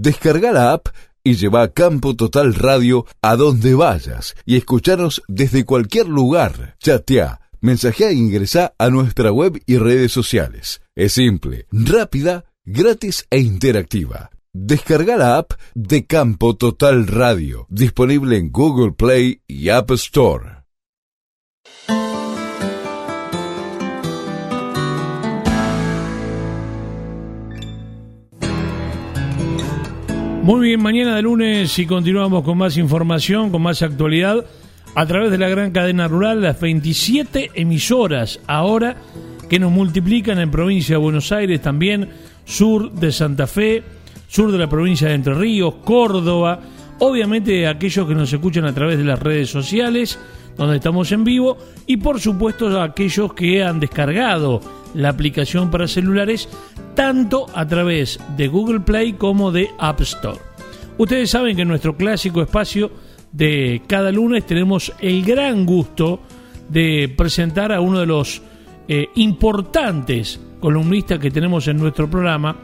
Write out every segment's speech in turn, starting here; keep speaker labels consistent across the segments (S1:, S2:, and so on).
S1: Descarga la app y lleva Campo Total Radio a donde vayas y escuchanos desde cualquier lugar. Chatea, mensajea e ingresa a nuestra web y redes sociales. Es simple, rápida, gratis e interactiva. Descarga la app de Campo Total Radio, disponible en Google Play y App Store.
S2: Muy bien, mañana de lunes y continuamos con más información, con más actualidad a través de la gran cadena rural, las 27 emisoras ahora que nos multiplican en provincia de Buenos Aires, también sur de Santa Fe, sur de la provincia de Entre Ríos, Córdoba, obviamente aquellos que nos escuchan a través de las redes sociales, donde estamos en vivo, y por supuesto aquellos que han descargado la aplicación para celulares tanto a través de Google Play como de App Store. Ustedes saben que en nuestro clásico espacio de cada lunes tenemos el gran gusto de presentar a uno de los eh, importantes columnistas que tenemos en nuestro programa,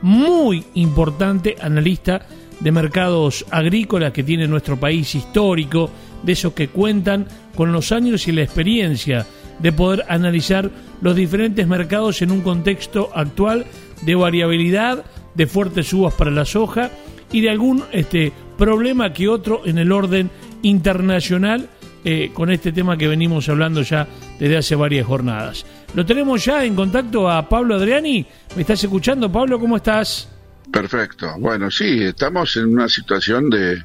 S2: muy importante analista de mercados agrícolas que tiene nuestro país histórico, de esos que cuentan con los años y la experiencia de poder analizar los diferentes mercados en un contexto actual de variabilidad, de fuertes subas para la soja y de algún este, problema que otro en el orden internacional eh, con este tema que venimos hablando ya desde hace varias jornadas. Lo tenemos ya en contacto a Pablo Adriani. ¿Me estás escuchando, Pablo? ¿Cómo estás?
S3: Perfecto. Bueno, sí, estamos en una situación de,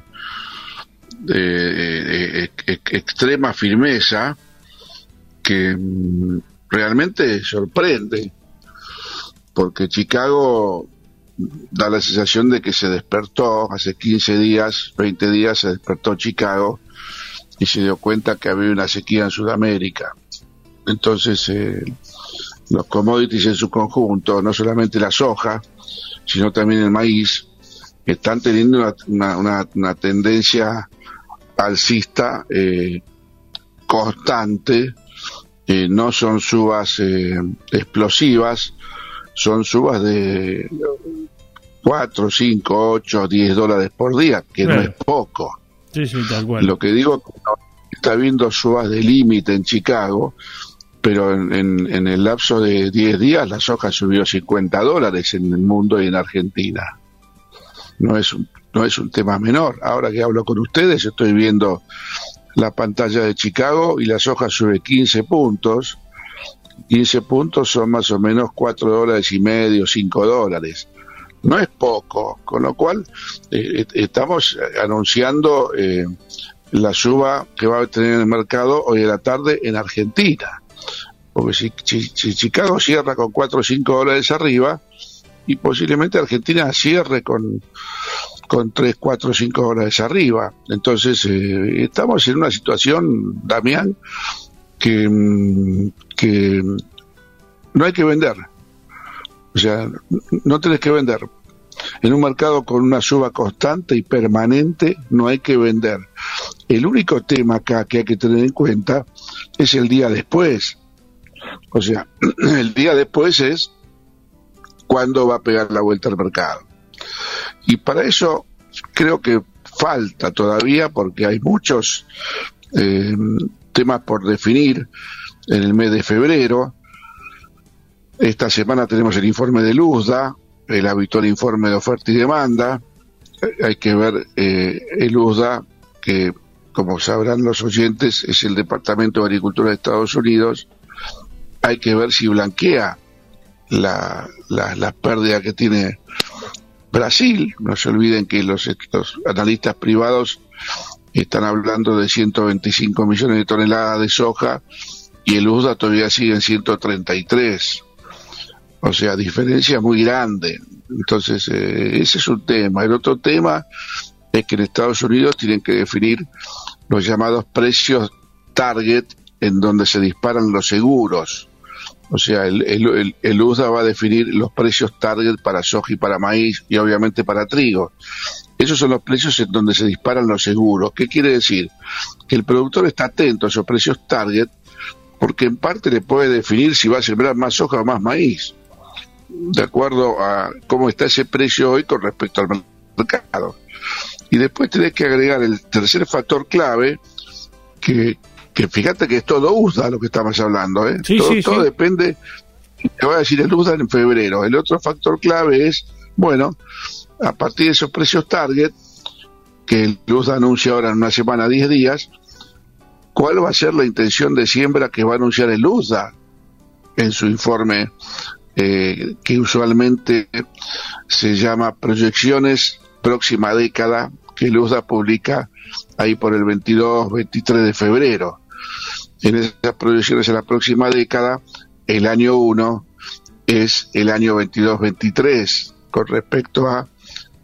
S3: de extrema firmeza que mm, realmente sorprende, porque Chicago da la sensación de que se despertó hace 15 días, 20 días se despertó Chicago y se dio cuenta que había una sequía en Sudamérica. Entonces, eh, los commodities en su conjunto, no solamente la soja, sino también el maíz, están teniendo una, una, tendencia alcista eh, constante eh, no son subas eh, explosivas, son subas de 4, 5, 8, 10 dólares por día, que no es poco. Lo que digo está viendo subas de límite en Chicago, pero en, en, el lapso de 10 días la soja subió 50 dólares en el mundo y en Argentina. No es, no es un tema menor. Ahora que hablo con ustedes, estoy viendo la pantalla de Chicago y la soja sube 15 puntos. 15 puntos son más o menos 4 dólares y medio, 5 dólares. No es poco, con lo cual eh, estamos anunciando eh, la suba que va a tener en el mercado hoy en la tarde en Argentina. Porque si, si Chicago cierra con 4 o 5 dólares arriba, y posiblemente Argentina cierre con con 3, 4, 5 dólares arriba. Entonces, eh, estamos en una situación, Damián, que, mm, que no hay que vender. O sea, no tenés que vender. En un mercado con una suba constante y permanente, no hay que vender. El único tema acá que hay que tener en cuenta es el día después. O sea, el día después es cuándo va a pegar la vuelta al mercado. Y para eso creo que falta todavía porque hay muchos eh, temas por definir en el mes de febrero. Esta semana tenemos el informe de Luzda, el habitual informe de oferta y demanda. Hay que ver eh, el Luzda, que como sabrán los oyentes es el Departamento de Agricultura de Estados Unidos. Hay que ver si blanquea la, la, la pérdida que tiene Brasil, no se olviden que los, analistas privados están hablando de 125 millones de toneladas de soja y el USDA todavía sigue en 133. O sea, diferencia muy grande. Entonces, eh, ese es un tema. El otro tema es que en Estados Unidos tienen que definir los llamados precios target en donde se disparan los seguros. O sea, el, el, el, USDA va a definir los precios target para soja y para maíz y obviamente para trigo. Esos son los precios en donde se disparan los seguros. ¿Qué quiere decir? Que el productor está atento a esos precios target porque en parte le puede definir si va a sembrar más soja o más maíz, de acuerdo a cómo está ese precio hoy con respecto al mercado. Y después tenés que agregar el tercer factor clave, que, que fíjate que es todo USDA lo que estamos hablando, ¿eh? todo, todo depende, te voy a decir el USDA en febrero. El otro factor clave es, bueno, a partir de esos precios target, que el USDA anuncia ahora en una semana, 10 días, ¿cuál va a ser la intención de siembra que va a anunciar el USDA en su informe eh, que usualmente se llama Proyecciones Próxima Década, que el USDA publica ahí por el 22, 23 de febrero. En esas proyecciones en la próxima década, el año 1 es el año 22-23 con respecto a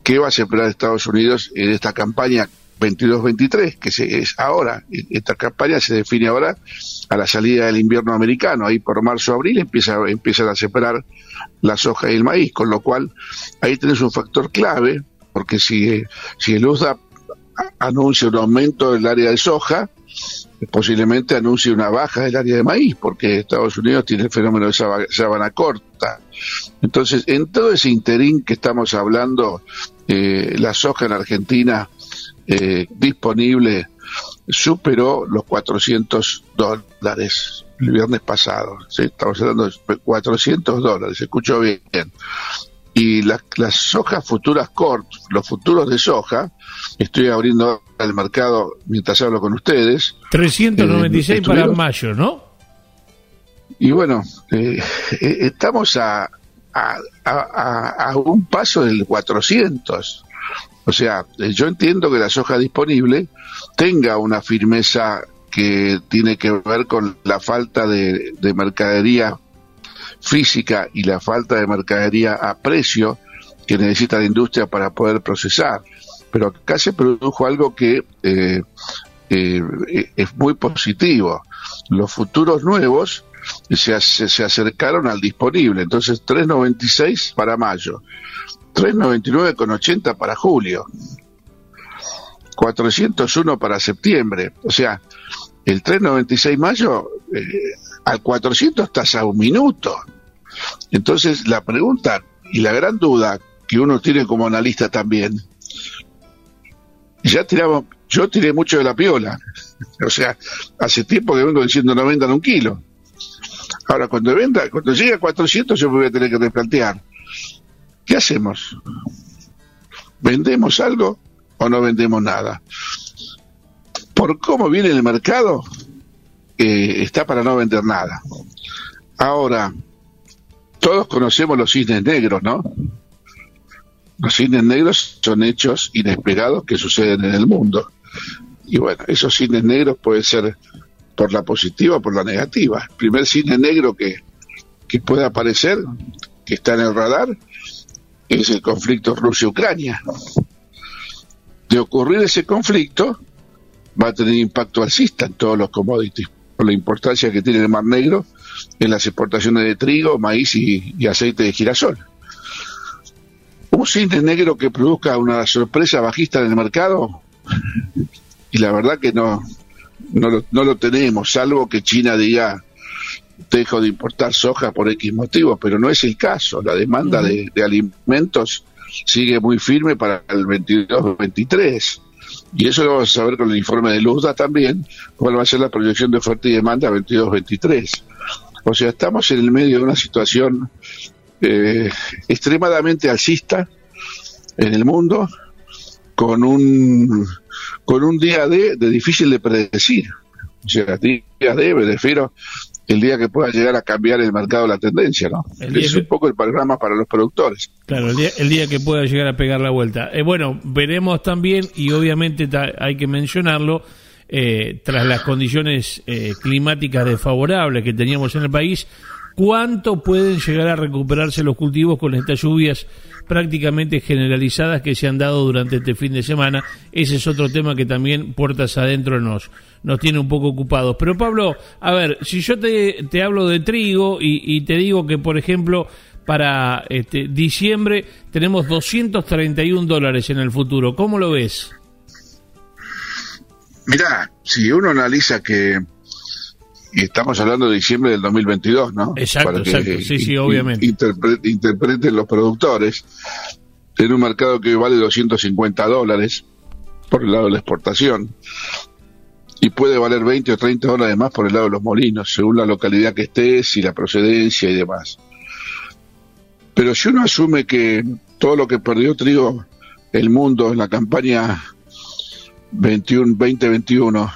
S3: qué va a sembrar Estados Unidos en esta campaña 22-23, que es ahora. Esta campaña se define ahora a la salida del invierno americano. Ahí por marzo-abril empieza, empiezan a separar la soja y el maíz, con lo cual ahí tenés un factor clave, porque si, si el USDA anuncia un aumento del área de soja, posiblemente anuncie una baja del área de maíz, porque Estados Unidos tiene el fenómeno de sabana corta. Entonces, en todo ese interín que estamos hablando, eh, la soja en Argentina eh, disponible superó los 400 dólares el viernes pasado. Estamos hablando de 400 dólares, se escuchó bien. Y las, las sojas futuras CORT, los futuros de soja, estoy abriendo el mercado mientras hablo con ustedes.
S2: 396 eh, para mayo, ¿no?
S3: Y bueno, eh, eh, estamos a, a, a, un paso del 400. O sea, yo entiendo que la soja disponible tenga una firmeza que tiene que ver con la falta de, de mercadería física y la falta de mercadería a precio que necesita la industria para poder procesar. Pero acá se produjo algo que eh, eh, es muy positivo. Los futuros nuevos se, se acercaron al disponible, entonces 3.96 para mayo, 3.99 con 80 para julio, 401 para septiembre, o sea, el 3.96 mayo eh, al 400 estás a un minuto. Entonces la pregunta y la gran duda que uno tiene como analista también, ya tiramos, yo tiré mucho de la piola, o sea, hace tiempo que vengo diciendo no vendan un kilo. Ahora, cuando venda, cuando llegue a 400 yo me voy a tener que replantear, ¿qué hacemos? ¿Vendemos algo o no vendemos nada? Por cómo viene el mercado, eh, está para no vender nada. Ahora, todos conocemos los cisnes negros, ¿no? Los cisnes negros son hechos inesperados que suceden en el mundo. Y bueno, esos cisnes negros pueden ser por la positiva o por la negativa. El primer cisne negro que, que puede aparecer, que está en el radar, es el conflicto Rusia-Ucrania. De ocurrir ese conflicto, va a tener impacto alcista en todos los commodities, por la importancia que tiene el Mar Negro en las exportaciones de trigo, maíz y, aceite de girasol. Un cisne negro que produzca una sorpresa bajista en el mercado, y la verdad que no, no lo, tenemos, salvo que China diga dejo de importar soja por X motivo, pero no es el caso. La demanda de, de, alimentos sigue muy firme para el 22-23. Y eso lo vamos a ver con el informe de Luzda también, cuál va a ser la proyección de oferta y demanda 22-23. O sea, estamos en el medio de una situación eh, extremadamente alcista en el mundo, con un, con un día de, de difícil de predecir. O sea, día de, me refiero, el día que pueda llegar a cambiar el mercado la tendencia, ¿no? Es un poco el panorama para los productores.
S2: Claro, el día, el día que pueda llegar a pegar la vuelta. Eh, bueno, veremos también, y obviamente hay que mencionarlo, eh, tras las condiciones eh, climáticas desfavorables que teníamos en el país, cuánto pueden llegar a recuperarse los cultivos con estas lluvias prácticamente generalizadas que se han dado durante este fin de semana. Ese es otro tema que también puertas adentro nos, nos tiene un poco ocupados. Pero Pablo, a ver, si yo te, te hablo de trigo y, y te digo que, por ejemplo, para este, diciembre tenemos 231 dólares en el futuro, ¿cómo lo ves?
S3: Mirá, si uno analiza que estamos hablando de diciembre del 2022, ¿no?
S2: Exacto, exacto. sí, sí, obviamente.
S3: interpreten los productores. en un mercado que vale 250 dólares por el lado de la exportación y puede valer 20 o 30 dólares más por el lado de los molinos, según la localidad que estés y la procedencia y demás. Pero si uno asume que todo lo que perdió trigo el mundo en la campaña 21, 2021,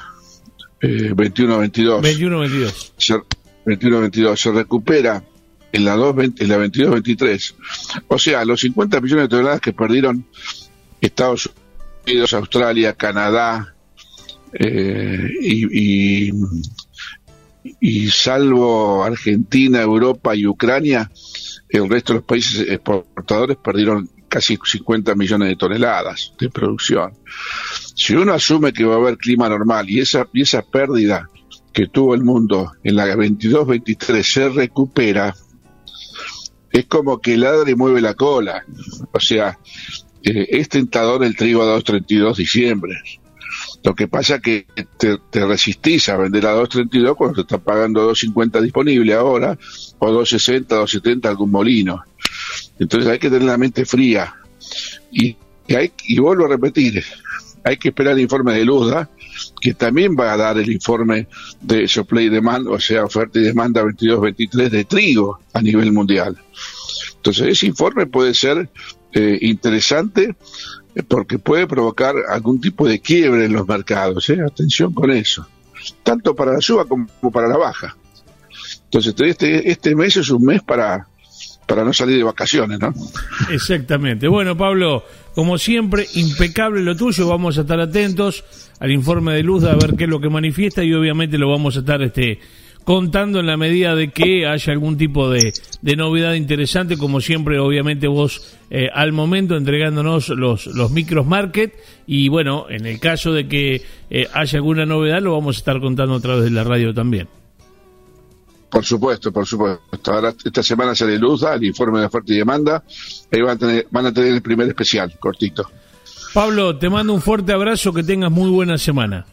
S3: 21-22,
S2: 21-22,
S3: 21-22 se recupera en la, 2, en la 22-23, o sea, los 50 millones de toneladas que perdieron Estados Unidos, Australia, Canadá, eh, y, y, salvo Argentina, Europa y Ucrania, el resto de los países exportadores perdieron casi 50 millones de toneladas de producción. Si uno asume que va a haber clima normal y esa, y esa pérdida que tuvo el mundo en la 22-23 se recupera, es como que el ladre mueve la cola. O sea, eh, es tentador el trigo a 2.32 diciembre. Lo que pasa es que te, resistís a vender a 2.32 cuando te está pagando 2.50 disponible ahora, o 2.60, 2.70 algún molino. Entonces hay que tener la mente fría. Y, hay, y vuelvo a repetir, hay que esperar el informe de Luda, que también va a dar el informe de supply y demand, o sea, oferta y demanda 22-23 de trigo a nivel mundial. Entonces ese informe puede ser eh, interesante porque puede provocar algún tipo de quiebre en los mercados. ¿eh? Atención con eso, tanto para la suba como para la baja. Entonces, este, este mes es un mes para, para no salir de vacaciones, ¿no?
S2: Exactamente. Bueno, Pablo, como siempre, impecable lo tuyo. Vamos a estar atentos al informe de luz a ver qué es lo que manifiesta y obviamente lo vamos a estar este contando en la medida de que haya algún tipo de, novedad interesante, como siempre, obviamente vos eh, al momento entregándonos los, los micros market y bueno, en el caso de que eh, haya alguna novedad lo vamos a estar contando a través de la radio también.
S3: Por supuesto, por supuesto. Ahora, esta semana sale luz, el informe de oferta y demanda. Ahí van a, tener, van a tener el primer especial, cortito.
S2: Pablo, te mando un fuerte abrazo, que tengas muy buena semana.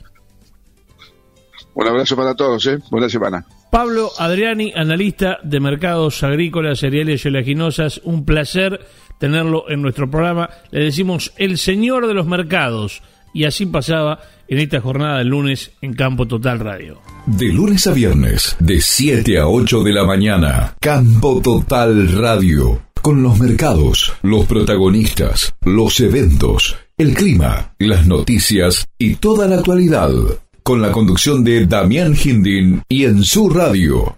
S3: Un abrazo para todos, ¿eh? Buena semana.
S2: Pablo Adriani, analista de mercados agrícolas, cereales y oleaginosas. Un placer tenerlo en nuestro programa. Le decimos el señor de los mercados. Y así pasaba en esta jornada del lunes en Campo Total Radio.
S1: De lunes a viernes, de 7 a 8 de la mañana, Campo Total Radio. Con los mercados, los protagonistas, los eventos, el clima, las noticias y toda la actualidad con la conducción de Damián Hindin y en su radio